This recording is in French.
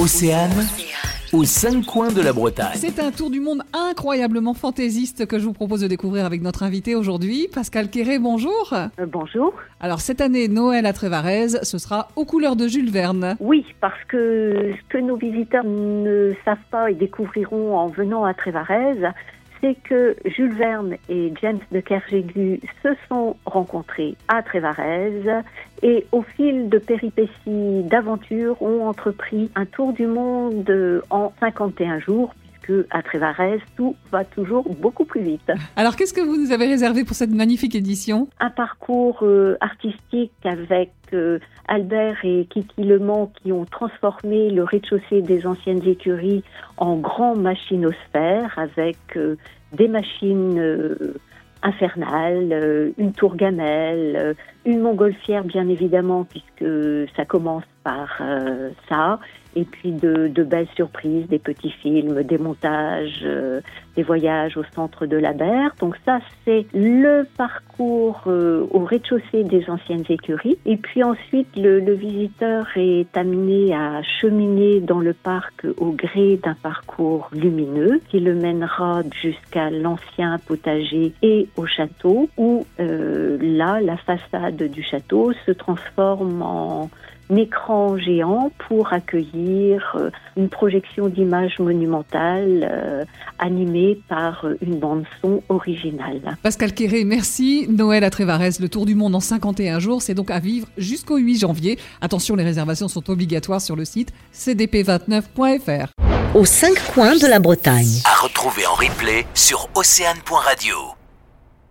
Océane, aux cinq coins de la Bretagne. C'est un tour du monde incroyablement fantaisiste que je vous propose de découvrir avec notre invité aujourd'hui, Pascal Quéré, bonjour. Euh, bonjour. Alors cette année, Noël à Trévarez, ce sera aux couleurs de Jules Verne. Oui, parce que ce que nos visiteurs ne savent pas et découvriront en venant à Trévarez, c'est que Jules Verne et James de Kerjégu se sont rencontrés à Trévarez et au fil de péripéties, d'aventures, ont entrepris un tour du monde en 51 jours puisque à Trévarez, tout va toujours beaucoup plus vite. Alors, qu'est-ce que vous nous avez réservé pour cette magnifique édition? Un parcours euh, artistique avec euh, Albert et Kiki Lemont qui ont transformé le rez-de-chaussée des anciennes écuries en grand machinosphère avec euh, des machines infernales, une tour gamelle, une montgolfière bien évidemment puisque ça commence par ça, et puis de, belles surprises, des petits films, des montages, euh, des voyages au centre de la mer. Donc ça, c'est le parcours euh, au rez-de-chaussée des anciennes écuries. Et puis ensuite, le, le, visiteur est amené à cheminer dans le parc au gré d'un parcours lumineux qui le mènera jusqu'à l'ancien potager et au château, où euh, là, la façade du château se transforme en écran géant pour accueillir euh, une projection d'images monumentales euh, animée par une bande son originale. Pascal Quéré, merci. Noël à Trévarez, le tour du monde en 51 jours, c'est donc à vivre jusqu'au 8 janvier. Attention, les réservations sont obligatoires sur le site cdp29.fr. Aux cinq coins de la Bretagne. À retrouver en replay sur océane.radio.